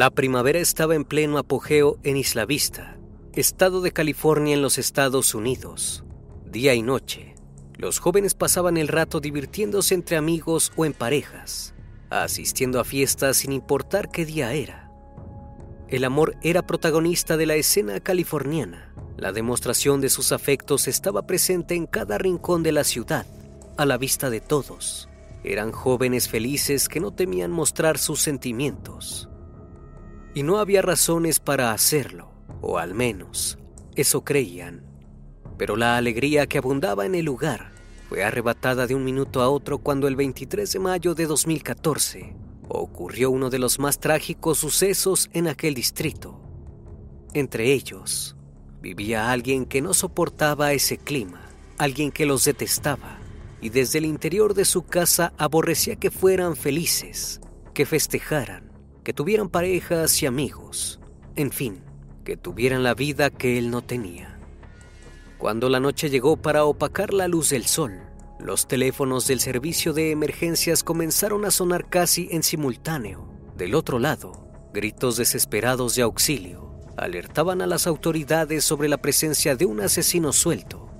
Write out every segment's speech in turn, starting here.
La primavera estaba en pleno apogeo en Isla Vista, estado de California en los Estados Unidos. Día y noche, los jóvenes pasaban el rato divirtiéndose entre amigos o en parejas, asistiendo a fiestas sin importar qué día era. El amor era protagonista de la escena californiana. La demostración de sus afectos estaba presente en cada rincón de la ciudad, a la vista de todos. Eran jóvenes felices que no temían mostrar sus sentimientos y no había razones para hacerlo, o al menos eso creían. Pero la alegría que abundaba en el lugar fue arrebatada de un minuto a otro cuando el 23 de mayo de 2014 ocurrió uno de los más trágicos sucesos en aquel distrito. Entre ellos, vivía alguien que no soportaba ese clima, alguien que los detestaba y desde el interior de su casa aborrecía que fueran felices, que festejaran que tuvieran parejas y amigos, en fin, que tuvieran la vida que él no tenía. Cuando la noche llegó para opacar la luz del sol, los teléfonos del servicio de emergencias comenzaron a sonar casi en simultáneo. Del otro lado, gritos desesperados de auxilio alertaban a las autoridades sobre la presencia de un asesino suelto.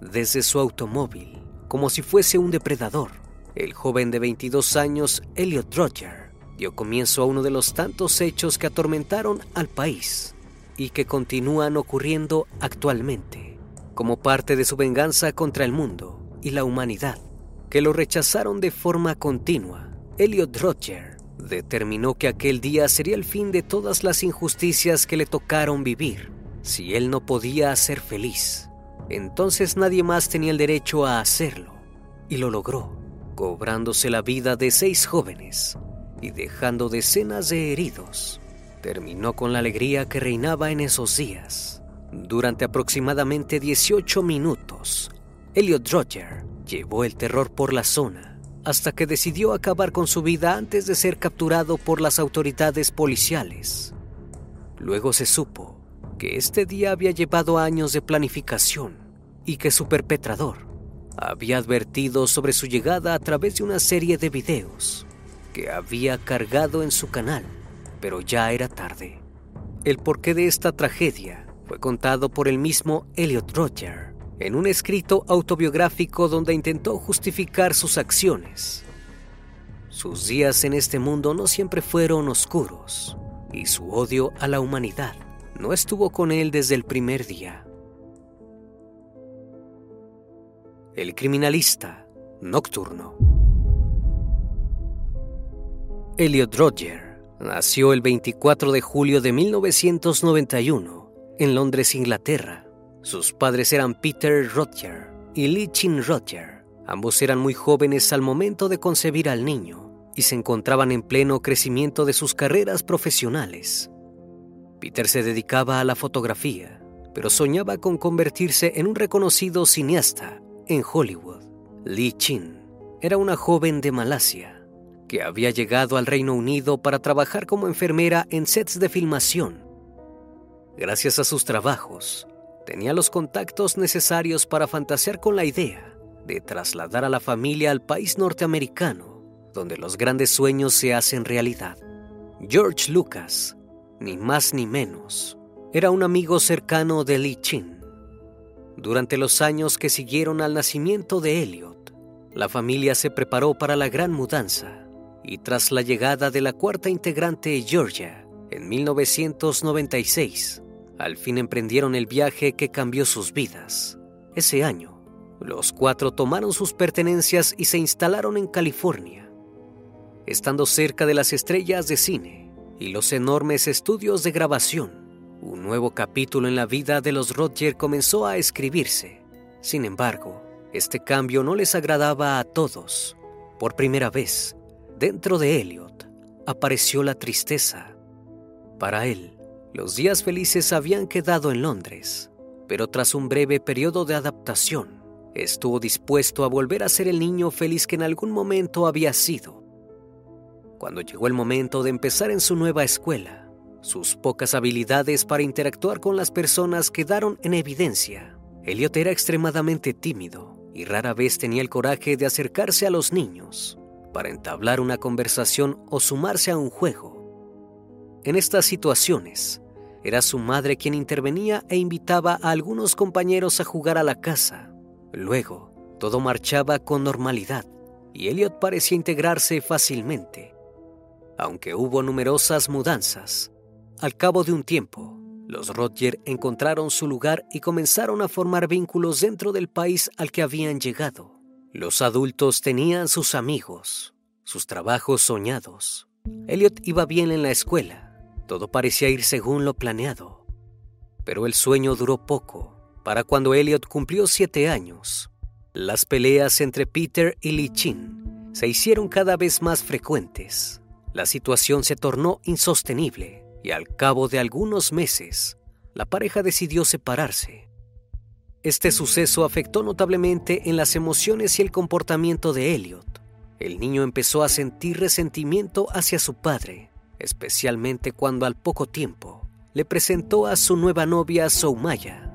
Desde su automóvil, como si fuese un depredador, el joven de 22 años, Elliot Roger, dio comienzo a uno de los tantos hechos que atormentaron al país y que continúan ocurriendo actualmente, como parte de su venganza contra el mundo y la humanidad, que lo rechazaron de forma continua. Elliot Roger determinó que aquel día sería el fin de todas las injusticias que le tocaron vivir. Si él no podía ser feliz, entonces nadie más tenía el derecho a hacerlo, y lo logró, cobrándose la vida de seis jóvenes y dejando decenas de heridos, terminó con la alegría que reinaba en esos días. Durante aproximadamente 18 minutos, Elliot Roger llevó el terror por la zona hasta que decidió acabar con su vida antes de ser capturado por las autoridades policiales. Luego se supo que este día había llevado años de planificación y que su perpetrador había advertido sobre su llegada a través de una serie de videos que había cargado en su canal, pero ya era tarde. El porqué de esta tragedia fue contado por el mismo Elliot Roger en un escrito autobiográfico donde intentó justificar sus acciones. sus días en este mundo no siempre fueron oscuros y su odio a la humanidad no estuvo con él desde el primer día. El criminalista nocturno. Elliot Roger nació el 24 de julio de 1991 en Londres, Inglaterra. Sus padres eran Peter Roger y Lee Chin Roger. Ambos eran muy jóvenes al momento de concebir al niño y se encontraban en pleno crecimiento de sus carreras profesionales. Peter se dedicaba a la fotografía, pero soñaba con convertirse en un reconocido cineasta en Hollywood. Lee Chin era una joven de Malasia que había llegado al Reino Unido para trabajar como enfermera en sets de filmación. Gracias a sus trabajos, tenía los contactos necesarios para fantasear con la idea de trasladar a la familia al país norteamericano donde los grandes sueños se hacen realidad. George Lucas, ni más ni menos, era un amigo cercano de Lee Chin. Durante los años que siguieron al nacimiento de Elliot, la familia se preparó para la gran mudanza y tras la llegada de la cuarta integrante Georgia en 1996, al fin emprendieron el viaje que cambió sus vidas. Ese año, los cuatro tomaron sus pertenencias y se instalaron en California estando cerca de las estrellas de cine y los enormes estudios de grabación, un nuevo capítulo en la vida de los Roger comenzó a escribirse. Sin embargo, este cambio no les agradaba a todos. Por primera vez, dentro de Elliot, apareció la tristeza. Para él, los días felices habían quedado en Londres, pero tras un breve periodo de adaptación, estuvo dispuesto a volver a ser el niño feliz que en algún momento había sido. Cuando llegó el momento de empezar en su nueva escuela, sus pocas habilidades para interactuar con las personas quedaron en evidencia. Elliot era extremadamente tímido y rara vez tenía el coraje de acercarse a los niños para entablar una conversación o sumarse a un juego. En estas situaciones, era su madre quien intervenía e invitaba a algunos compañeros a jugar a la casa. Luego, todo marchaba con normalidad y Elliot parecía integrarse fácilmente. Aunque hubo numerosas mudanzas, al cabo de un tiempo, los Roger encontraron su lugar y comenzaron a formar vínculos dentro del país al que habían llegado. Los adultos tenían sus amigos, sus trabajos soñados. Elliot iba bien en la escuela, todo parecía ir según lo planeado. Pero el sueño duró poco. Para cuando Elliot cumplió siete años, las peleas entre Peter y Lee Chin se hicieron cada vez más frecuentes. La situación se tornó insostenible y al cabo de algunos meses, la pareja decidió separarse. Este suceso afectó notablemente en las emociones y el comportamiento de Elliot. El niño empezó a sentir resentimiento hacia su padre, especialmente cuando al poco tiempo le presentó a su nueva novia Soumaya.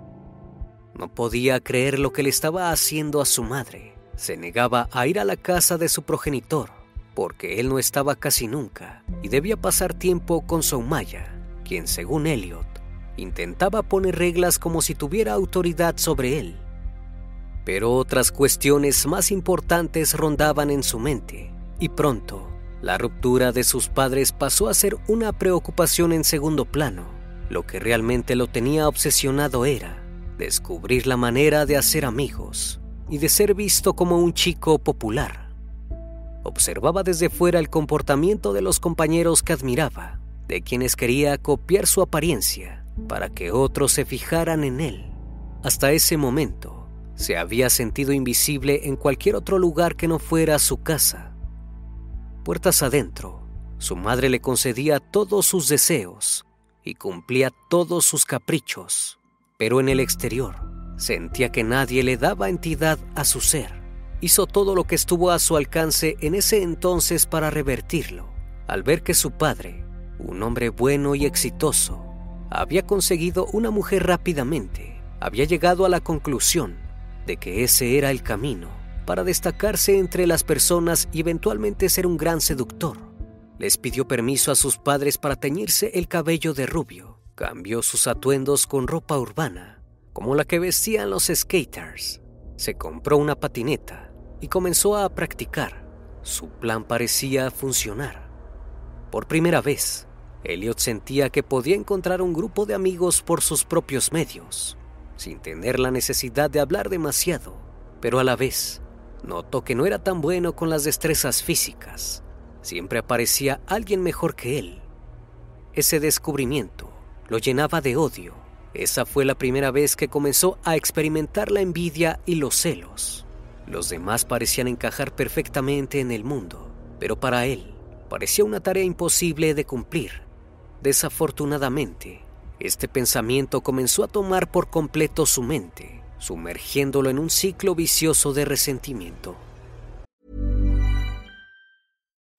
No podía creer lo que le estaba haciendo a su madre. Se negaba a ir a la casa de su progenitor porque él no estaba casi nunca y debía pasar tiempo con Soumaya, quien según Elliot intentaba poner reglas como si tuviera autoridad sobre él. Pero otras cuestiones más importantes rondaban en su mente y pronto la ruptura de sus padres pasó a ser una preocupación en segundo plano. Lo que realmente lo tenía obsesionado era descubrir la manera de hacer amigos y de ser visto como un chico popular observaba desde fuera el comportamiento de los compañeros que admiraba, de quienes quería copiar su apariencia para que otros se fijaran en él. Hasta ese momento, se había sentido invisible en cualquier otro lugar que no fuera su casa. Puertas adentro, su madre le concedía todos sus deseos y cumplía todos sus caprichos, pero en el exterior sentía que nadie le daba entidad a su ser hizo todo lo que estuvo a su alcance en ese entonces para revertirlo, al ver que su padre, un hombre bueno y exitoso, había conseguido una mujer rápidamente, había llegado a la conclusión de que ese era el camino para destacarse entre las personas y eventualmente ser un gran seductor. Les pidió permiso a sus padres para teñirse el cabello de rubio, cambió sus atuendos con ropa urbana, como la que vestían los skaters, se compró una patineta y comenzó a practicar. Su plan parecía funcionar. Por primera vez, Elliot sentía que podía encontrar un grupo de amigos por sus propios medios, sin tener la necesidad de hablar demasiado, pero a la vez notó que no era tan bueno con las destrezas físicas. Siempre aparecía alguien mejor que él. Ese descubrimiento lo llenaba de odio. Esa fue la primera vez que comenzó a experimentar la envidia y los celos. Los demás parecían encajar perfectamente en el mundo, pero para él parecía una tarea imposible de cumplir. Desafortunadamente, este pensamiento comenzó a tomar por completo su mente, sumergiéndolo en un ciclo vicioso de resentimiento.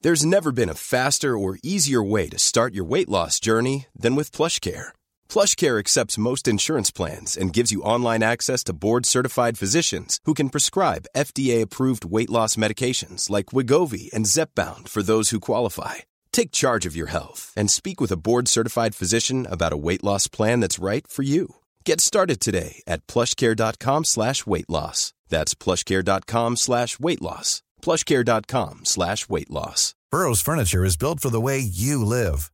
There's never been a faster or easier way to start your weight loss journey than with PlushCare. PlushCare accepts most insurance plans and gives you online access to board-certified physicians who can prescribe FDA-approved weight loss medications like Wigovi and Zepbound for those who qualify. Take charge of your health and speak with a board-certified physician about a weight loss plan that's right for you. Get started today at plushcare.com slash weight loss. That's plushcare.com slash weight loss. plushcare.com slash weight loss. Burrow's furniture is built for the way you live.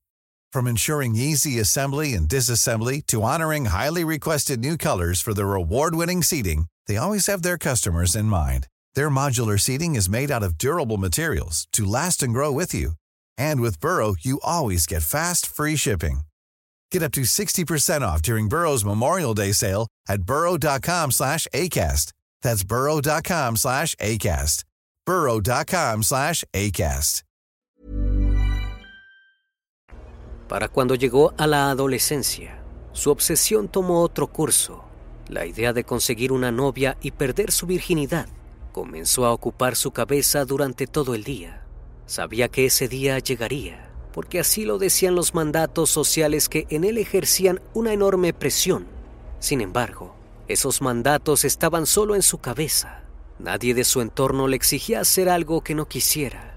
From ensuring easy assembly and disassembly to honoring highly requested new colors for their award-winning seating, they always have their customers in mind. Their modular seating is made out of durable materials to last and grow with you. And with Burrow, you always get fast, free shipping. Get up to 60% off during Burrow's Memorial Day sale at burrow.com slash ACAST. That's burrow.com slash ACAST. burrow.com slash ACAST. Para cuando llegó a la adolescencia, su obsesión tomó otro curso. La idea de conseguir una novia y perder su virginidad comenzó a ocupar su cabeza durante todo el día. Sabía que ese día llegaría, porque así lo decían los mandatos sociales que en él ejercían una enorme presión. Sin embargo, esos mandatos estaban solo en su cabeza. Nadie de su entorno le exigía hacer algo que no quisiera.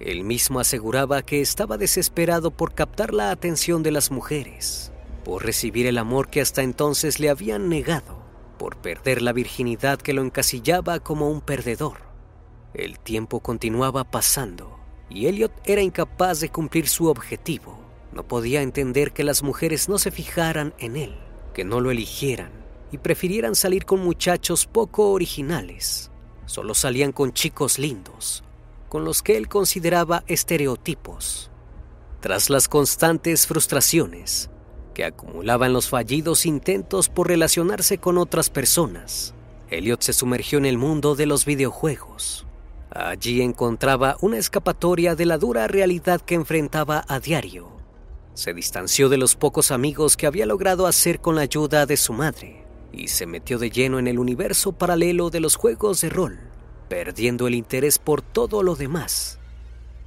Él mismo aseguraba que estaba desesperado por captar la atención de las mujeres, por recibir el amor que hasta entonces le habían negado, por perder la virginidad que lo encasillaba como un perdedor. El tiempo continuaba pasando y Elliot era incapaz de cumplir su objetivo. No podía entender que las mujeres no se fijaran en él, que no lo eligieran y prefirieran salir con muchachos poco originales. Solo salían con chicos lindos, con los que él consideraba estereotipos. Tras las constantes frustraciones que acumulaban los fallidos intentos por relacionarse con otras personas, Elliot se sumergió en el mundo de los videojuegos. Allí encontraba una escapatoria de la dura realidad que enfrentaba a diario. Se distanció de los pocos amigos que había logrado hacer con la ayuda de su madre y se metió de lleno en el universo paralelo de los juegos de rol, perdiendo el interés por todo lo demás.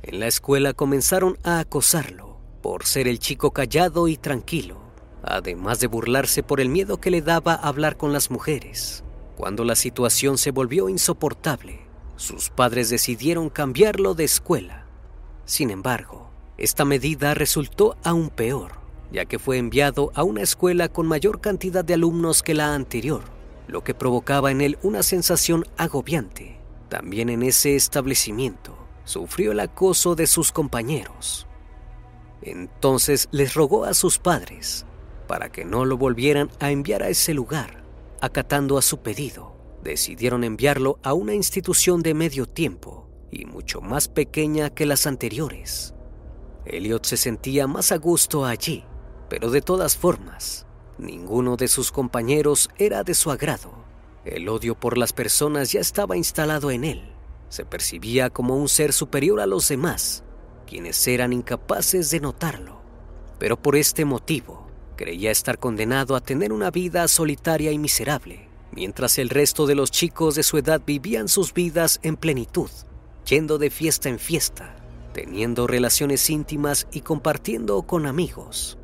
En la escuela comenzaron a acosarlo por ser el chico callado y tranquilo, además de burlarse por el miedo que le daba hablar con las mujeres. Cuando la situación se volvió insoportable, sus padres decidieron cambiarlo de escuela. Sin embargo, esta medida resultó aún peor, ya que fue enviado a una escuela con mayor cantidad de alumnos que la anterior, lo que provocaba en él una sensación agobiante. También en ese establecimiento sufrió el acoso de sus compañeros. Entonces les rogó a sus padres para que no lo volvieran a enviar a ese lugar. Acatando a su pedido, decidieron enviarlo a una institución de medio tiempo y mucho más pequeña que las anteriores. Elliot se sentía más a gusto allí, pero de todas formas, ninguno de sus compañeros era de su agrado. El odio por las personas ya estaba instalado en él. Se percibía como un ser superior a los demás, quienes eran incapaces de notarlo. Pero por este motivo, creía estar condenado a tener una vida solitaria y miserable, mientras el resto de los chicos de su edad vivían sus vidas en plenitud, yendo de fiesta en fiesta, teniendo relaciones íntimas y compartiendo con amigos.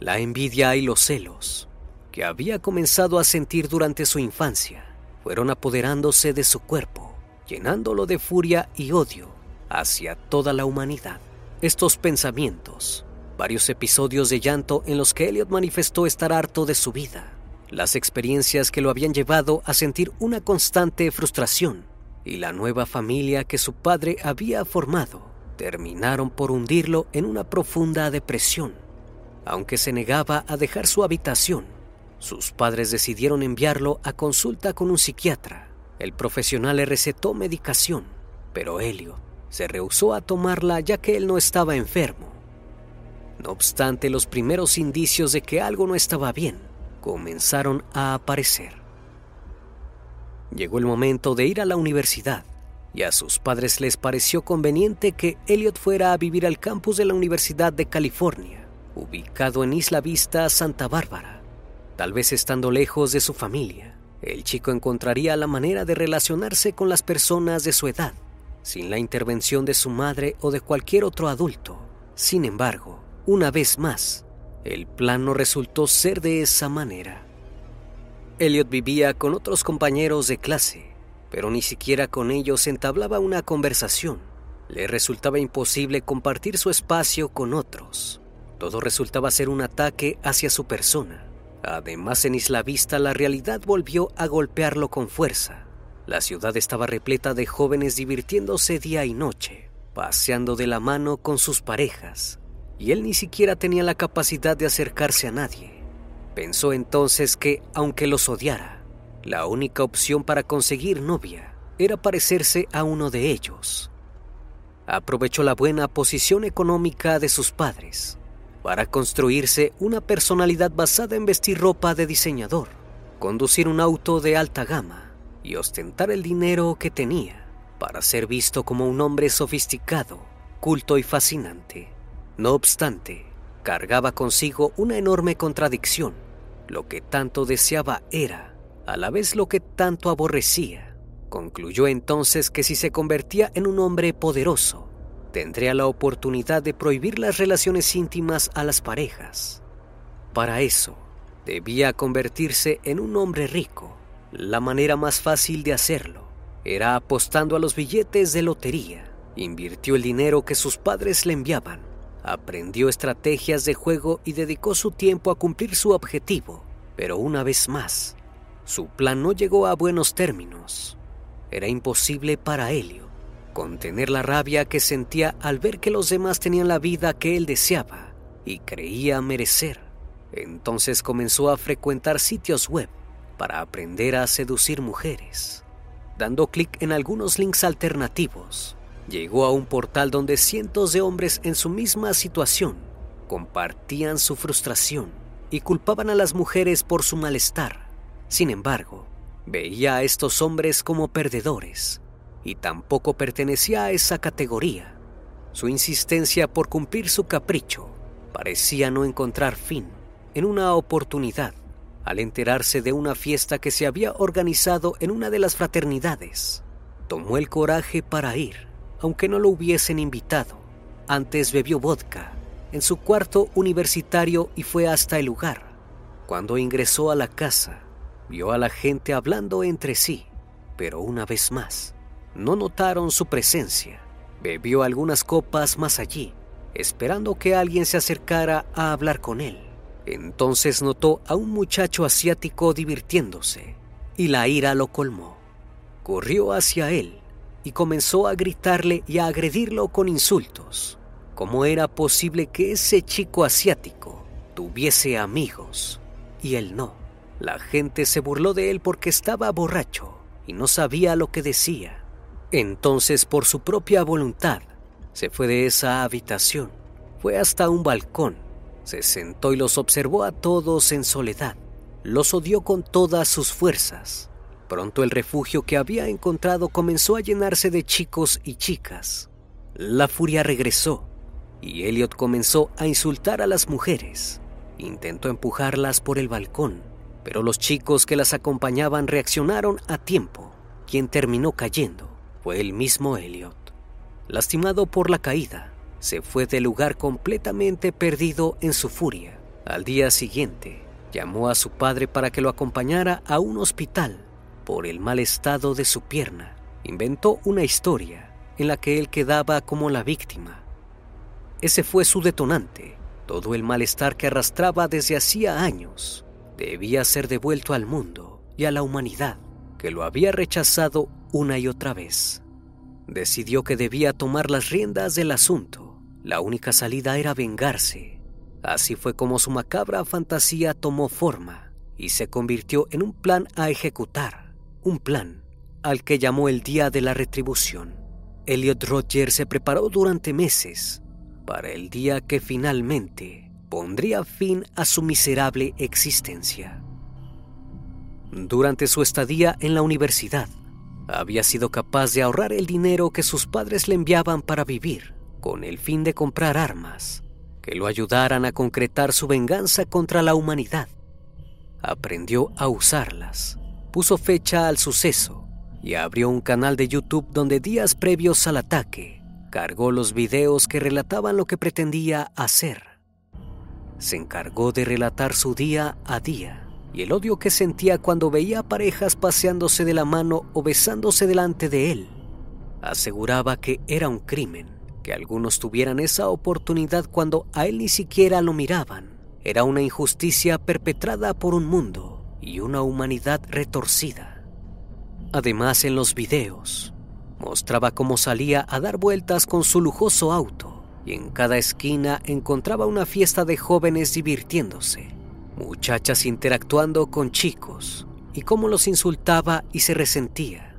La envidia y los celos que había comenzado a sentir durante su infancia fueron apoderándose de su cuerpo, llenándolo de furia y odio hacia toda la humanidad. Estos pensamientos, varios episodios de llanto en los que Elliot manifestó estar harto de su vida, las experiencias que lo habían llevado a sentir una constante frustración y la nueva familia que su padre había formado terminaron por hundirlo en una profunda depresión. Aunque se negaba a dejar su habitación, sus padres decidieron enviarlo a consulta con un psiquiatra. El profesional le recetó medicación, pero Helio se rehusó a tomarla ya que él no estaba enfermo. No obstante, los primeros indicios de que algo no estaba bien comenzaron a aparecer. Llegó el momento de ir a la universidad y a sus padres les pareció conveniente que Elliot fuera a vivir al campus de la Universidad de California, ubicado en Isla Vista, Santa Bárbara. Tal vez estando lejos de su familia, el chico encontraría la manera de relacionarse con las personas de su edad, sin la intervención de su madre o de cualquier otro adulto. Sin embargo, una vez más, el plan no resultó ser de esa manera. Elliot vivía con otros compañeros de clase, pero ni siquiera con ellos entablaba una conversación. Le resultaba imposible compartir su espacio con otros. Todo resultaba ser un ataque hacia su persona. Además, en Isla Vista la realidad volvió a golpearlo con fuerza. La ciudad estaba repleta de jóvenes divirtiéndose día y noche, paseando de la mano con sus parejas, y él ni siquiera tenía la capacidad de acercarse a nadie. Pensó entonces que, aunque los odiara, la única opción para conseguir novia era parecerse a uno de ellos. Aprovechó la buena posición económica de sus padres para construirse una personalidad basada en vestir ropa de diseñador, conducir un auto de alta gama y ostentar el dinero que tenía para ser visto como un hombre sofisticado, culto y fascinante. No obstante, cargaba consigo una enorme contradicción. Lo que tanto deseaba era, a la vez lo que tanto aborrecía. Concluyó entonces que si se convertía en un hombre poderoso, tendría la oportunidad de prohibir las relaciones íntimas a las parejas. Para eso, debía convertirse en un hombre rico. La manera más fácil de hacerlo era apostando a los billetes de lotería. Invirtió el dinero que sus padres le enviaban aprendió estrategias de juego y dedicó su tiempo a cumplir su objetivo, pero una vez más, su plan no llegó a buenos términos. Era imposible para Helio contener la rabia que sentía al ver que los demás tenían la vida que él deseaba y creía merecer. Entonces comenzó a frecuentar sitios web para aprender a seducir mujeres, dando clic en algunos links alternativos llegó a un portal donde cientos de hombres en su misma situación compartían su frustración y culpaban a las mujeres por su malestar. Sin embargo, veía a estos hombres como perdedores y tampoco pertenecía a esa categoría. Su insistencia por cumplir su capricho parecía no encontrar fin en una oportunidad al enterarse de una fiesta que se había organizado en una de las fraternidades. Tomó el coraje para ir aunque no lo hubiesen invitado. Antes bebió vodka en su cuarto universitario y fue hasta el lugar. Cuando ingresó a la casa, vio a la gente hablando entre sí, pero una vez más, no notaron su presencia. Bebió algunas copas más allí, esperando que alguien se acercara a hablar con él. Entonces notó a un muchacho asiático divirtiéndose, y la ira lo colmó. Corrió hacia él y comenzó a gritarle y a agredirlo con insultos. ¿Cómo era posible que ese chico asiático tuviese amigos y él no? La gente se burló de él porque estaba borracho y no sabía lo que decía. Entonces, por su propia voluntad, se fue de esa habitación, fue hasta un balcón, se sentó y los observó a todos en soledad. Los odió con todas sus fuerzas Pronto el refugio que había encontrado comenzó a llenarse de chicos y chicas. La furia regresó y Elliot comenzó a insultar a las mujeres. Intentó empujarlas por el balcón, pero los chicos que las acompañaban reaccionaron a tiempo. Quien terminó cayendo fue el mismo Elliot. Lastimado por la caída, se fue del lugar completamente perdido en su furia. Al día siguiente, llamó a su padre para que lo acompañara a un hospital por el mal estado de su pierna, inventó una historia en la que él quedaba como la víctima. Ese fue su detonante. Todo el malestar que arrastraba desde hacía años debía ser devuelto al mundo y a la humanidad, que lo había rechazado una y otra vez. Decidió que debía tomar las riendas del asunto. La única salida era vengarse. Así fue como su macabra fantasía tomó forma y se convirtió en un plan a ejecutar, un plan al que llamó el Día de la Retribución. Elliot Roger se preparó durante meses para el día que finalmente pondría fin a su miserable existencia. Durante su estadía en la universidad, había sido capaz de ahorrar el dinero que sus padres le enviaban para vivir, con el fin de comprar armas que lo ayudaran a concretar su venganza contra la humanidad. Aprendió a usarlas, puso fecha al suceso y abrió un canal de YouTube donde días previos al ataque cargó los videos que relataban lo que pretendía hacer. Se encargó de relatar su día a día y el odio que sentía cuando veía parejas paseándose de la mano o besándose delante de él. Aseguraba que era un crimen, que algunos tuvieran esa oportunidad cuando a él ni siquiera lo miraban. Era una injusticia perpetrada por un mundo y una humanidad retorcida. Además, en los videos, mostraba cómo salía a dar vueltas con su lujoso auto y en cada esquina encontraba una fiesta de jóvenes divirtiéndose muchachas interactuando con chicos y cómo los insultaba y se resentía.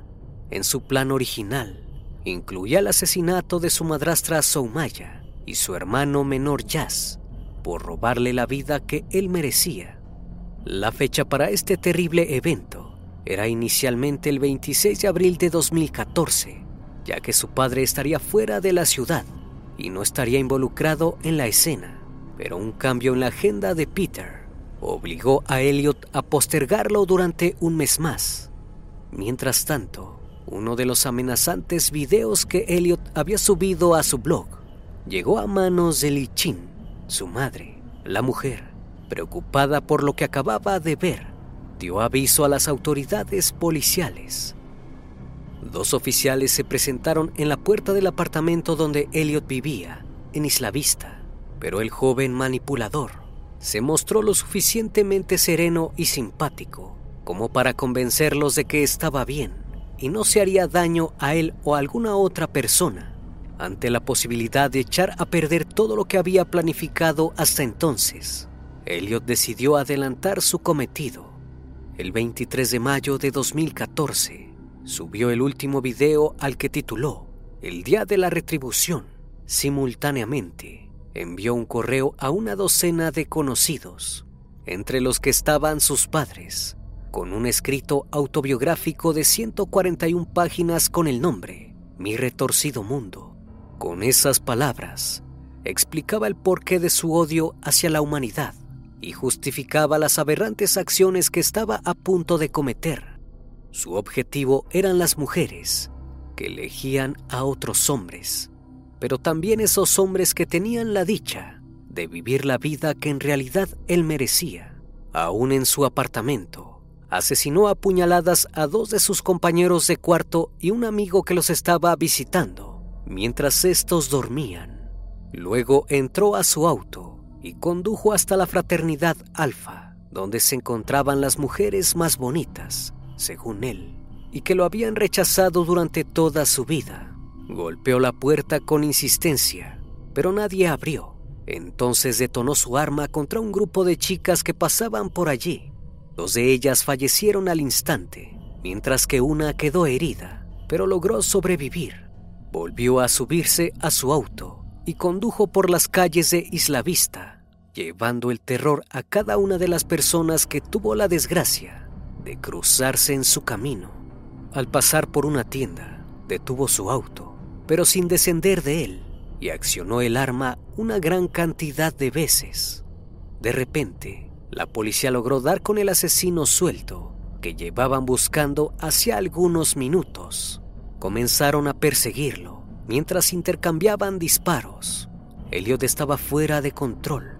En su plan original, incluía el asesinato de su madrastra Soumaya y su hermano menor Jazz por robarle la vida que él merecía. La fecha para este terrible evento era inicialmente el 26 de abril de 2014, ya que su padre estaría fuera de la ciudad y no estaría involucrado en la escena, pero un cambio en la agenda de Peter obligó a Elliot a postergarlo durante un mes más. Mientras tanto, uno de los amenazantes videos que Elliot había subido a su blog llegó a manos de Li Chin, su madre, la mujer, preocupada por lo que acababa de ver, dio aviso a las autoridades policiales. Dos oficiales se presentaron en la puerta del apartamento donde Elliot vivía, en Isla Vista, pero el joven manipulador se mostró lo suficientemente sereno y simpático como para convencerlos de que estaba bien y no se haría daño a él o a alguna otra persona ante la posibilidad de echar a perder todo lo que había planificado hasta entonces. Elliot decidió adelantar su cometido. El 23 de mayo de 2014 subió el último video al que tituló El Día de la Retribución simultáneamente envió un correo a una docena de conocidos, entre los que estaban sus padres, con un escrito autobiográfico de 141 páginas con el nombre Mi retorcido mundo. Con esas palabras, explicaba el porqué de su odio hacia la humanidad y justificaba las aberrantes acciones que estaba a punto de cometer. Su objetivo eran las mujeres, que elegían a otros hombres pero también esos hombres que tenían la dicha de vivir la vida que en realidad él merecía. Aún en su apartamento, asesinó a puñaladas a dos de sus compañeros de cuarto y un amigo que los estaba visitando, mientras estos dormían. Luego entró a su auto y condujo hasta la fraternidad Alfa, donde se encontraban las mujeres más bonitas, según él, y que lo habían rechazado durante toda su vida. Golpeó la puerta con insistencia, pero nadie abrió. Entonces detonó su arma contra un grupo de chicas que pasaban por allí. Dos de ellas fallecieron al instante, mientras que una quedó herida, pero logró sobrevivir. Volvió a subirse a su auto y condujo por las calles de Isla Vista, llevando el terror a cada una de las personas que tuvo la desgracia de cruzarse en su camino. Al pasar por una tienda, detuvo su auto pero sin descender de él, y accionó el arma una gran cantidad de veces. De repente, la policía logró dar con el asesino suelto, que llevaban buscando hacía algunos minutos. Comenzaron a perseguirlo, mientras intercambiaban disparos. Elliot estaba fuera de control.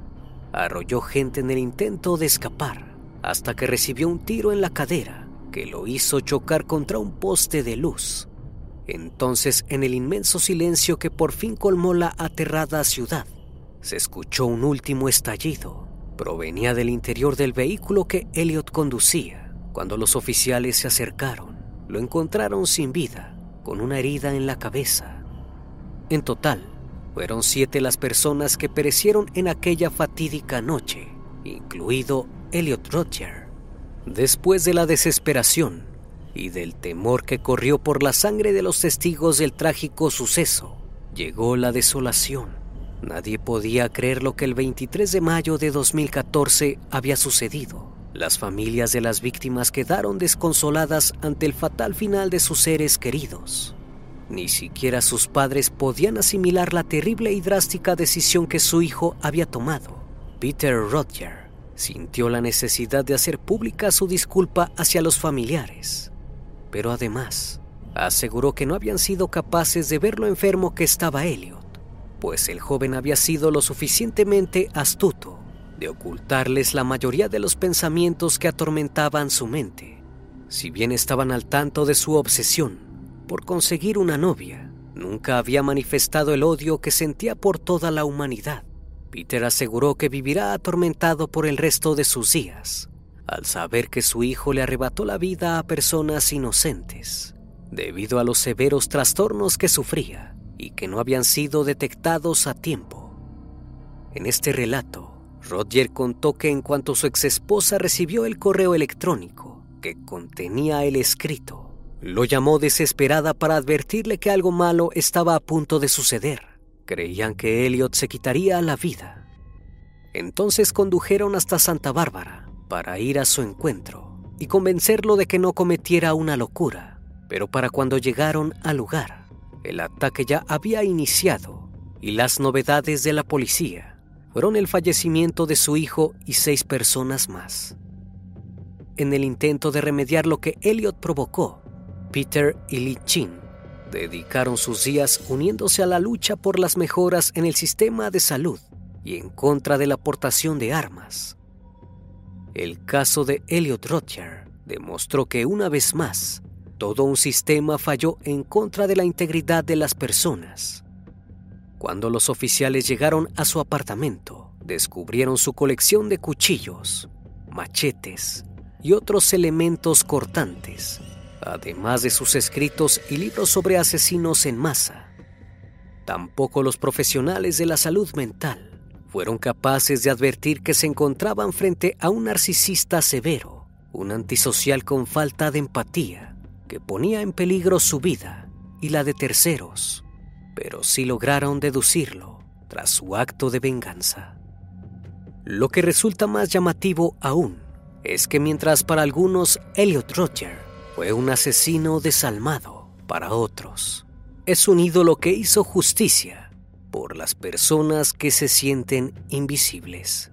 Arrolló gente en el intento de escapar, hasta que recibió un tiro en la cadera, que lo hizo chocar contra un poste de luz. Entonces, en el inmenso silencio que por fin colmó la aterrada ciudad, se escuchó un último estallido. Provenía del interior del vehículo que Elliot conducía. Cuando los oficiales se acercaron, lo encontraron sin vida, con una herida en la cabeza. En total, fueron siete las personas que perecieron en aquella fatídica noche, incluido Elliot Roger. Después de la desesperación y del temor que corrió por la sangre de los testigos del trágico suceso, llegó la desolación. Nadie podía creer lo que el 23 de mayo de 2014 había sucedido. Las familias de las víctimas quedaron desconsoladas ante el fatal final de sus seres queridos. Ni siquiera sus padres podían asimilar la terrible y drástica decisión que su hijo había tomado. Peter Roger sintió la necesidad de hacer pública su disculpa hacia los familiares, pero además aseguró que no habían sido capaces de ver lo enfermo que estaba Elliot, pues el joven había sido lo suficientemente astuto de ocultarles la mayoría de los pensamientos que atormentaban su mente. Si bien estaban al tanto de su obsesión por conseguir una novia, nunca había manifestado el odio que sentía por toda la humanidad. Peter aseguró que vivirá atormentado por el resto de sus días, al saber que su hijo le arrebató la vida a personas inocentes, debido a los severos trastornos que sufría y que no habían sido detectados a tiempo. En este relato, Roger contó que en cuanto su exesposa recibió el correo electrónico que contenía el escrito, lo llamó desesperada para advertirle que algo malo estaba a punto de suceder. Creían que Elliot se quitaría la vida. Entonces condujeron hasta Santa Bárbara para ir a su encuentro y convencerlo de que no cometiera una locura. Pero para cuando llegaron al lugar, el ataque ya había iniciado y las novedades de la policía fueron el fallecimiento de su hijo y seis personas más. En el intento de remediar lo que Elliot provocó, Peter y Lee Chin dedicaron sus días uniéndose a la lucha por las mejoras en el sistema de salud y en contra de la aportación de armas. El caso de Elliot Roger demostró que una vez más, todo un sistema falló en contra de la integridad de las personas cuando los oficiales llegaron a su apartamento, descubrieron su colección de cuchillos, machetes y otros elementos cortantes, además de sus escritos y libros sobre asesinos en masa. Tampoco los profesionales de la salud mental fueron capaces de advertir que se encontraban frente a un narcisista severo, un antisocial con falta de empatía, que ponía en peligro su vida y la de terceros pero sí lograron deducirlo tras su acto de venganza. Lo que resulta más llamativo aún es que mientras para algunos Elliot Roger fue un asesino desalmado, para otros es un ídolo que hizo justicia por las personas que se sienten invisibles.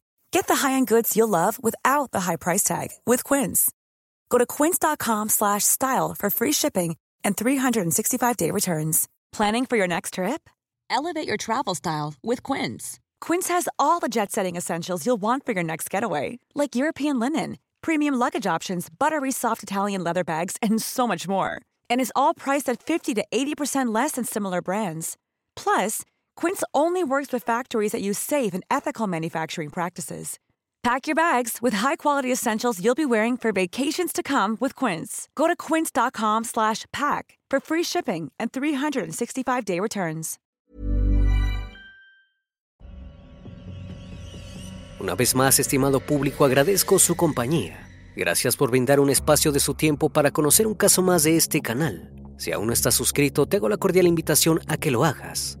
Get the high-end goods you'll love without the high price tag with Quince. Go to quince.com slash style for free shipping and 365-day returns. Planning for your next trip? Elevate your travel style with Quince. Quince has all the jet-setting essentials you'll want for your next getaway, like European linen, premium luggage options, buttery soft Italian leather bags, and so much more. And is all priced at 50 to 80% less than similar brands. Plus, Quince only works with factories that use safe and ethical manufacturing practices. Pack your bags with high-quality essentials you'll be wearing for vacations to come with Quince. Go to quince.com/pack for free shipping and 365-day returns. Una vez más, estimado público, agradezco su compañía. Gracias por brindar un espacio de su tiempo para conocer un caso más de este canal. Si aún no estás suscrito, te hago la cordial invitación a que lo hagas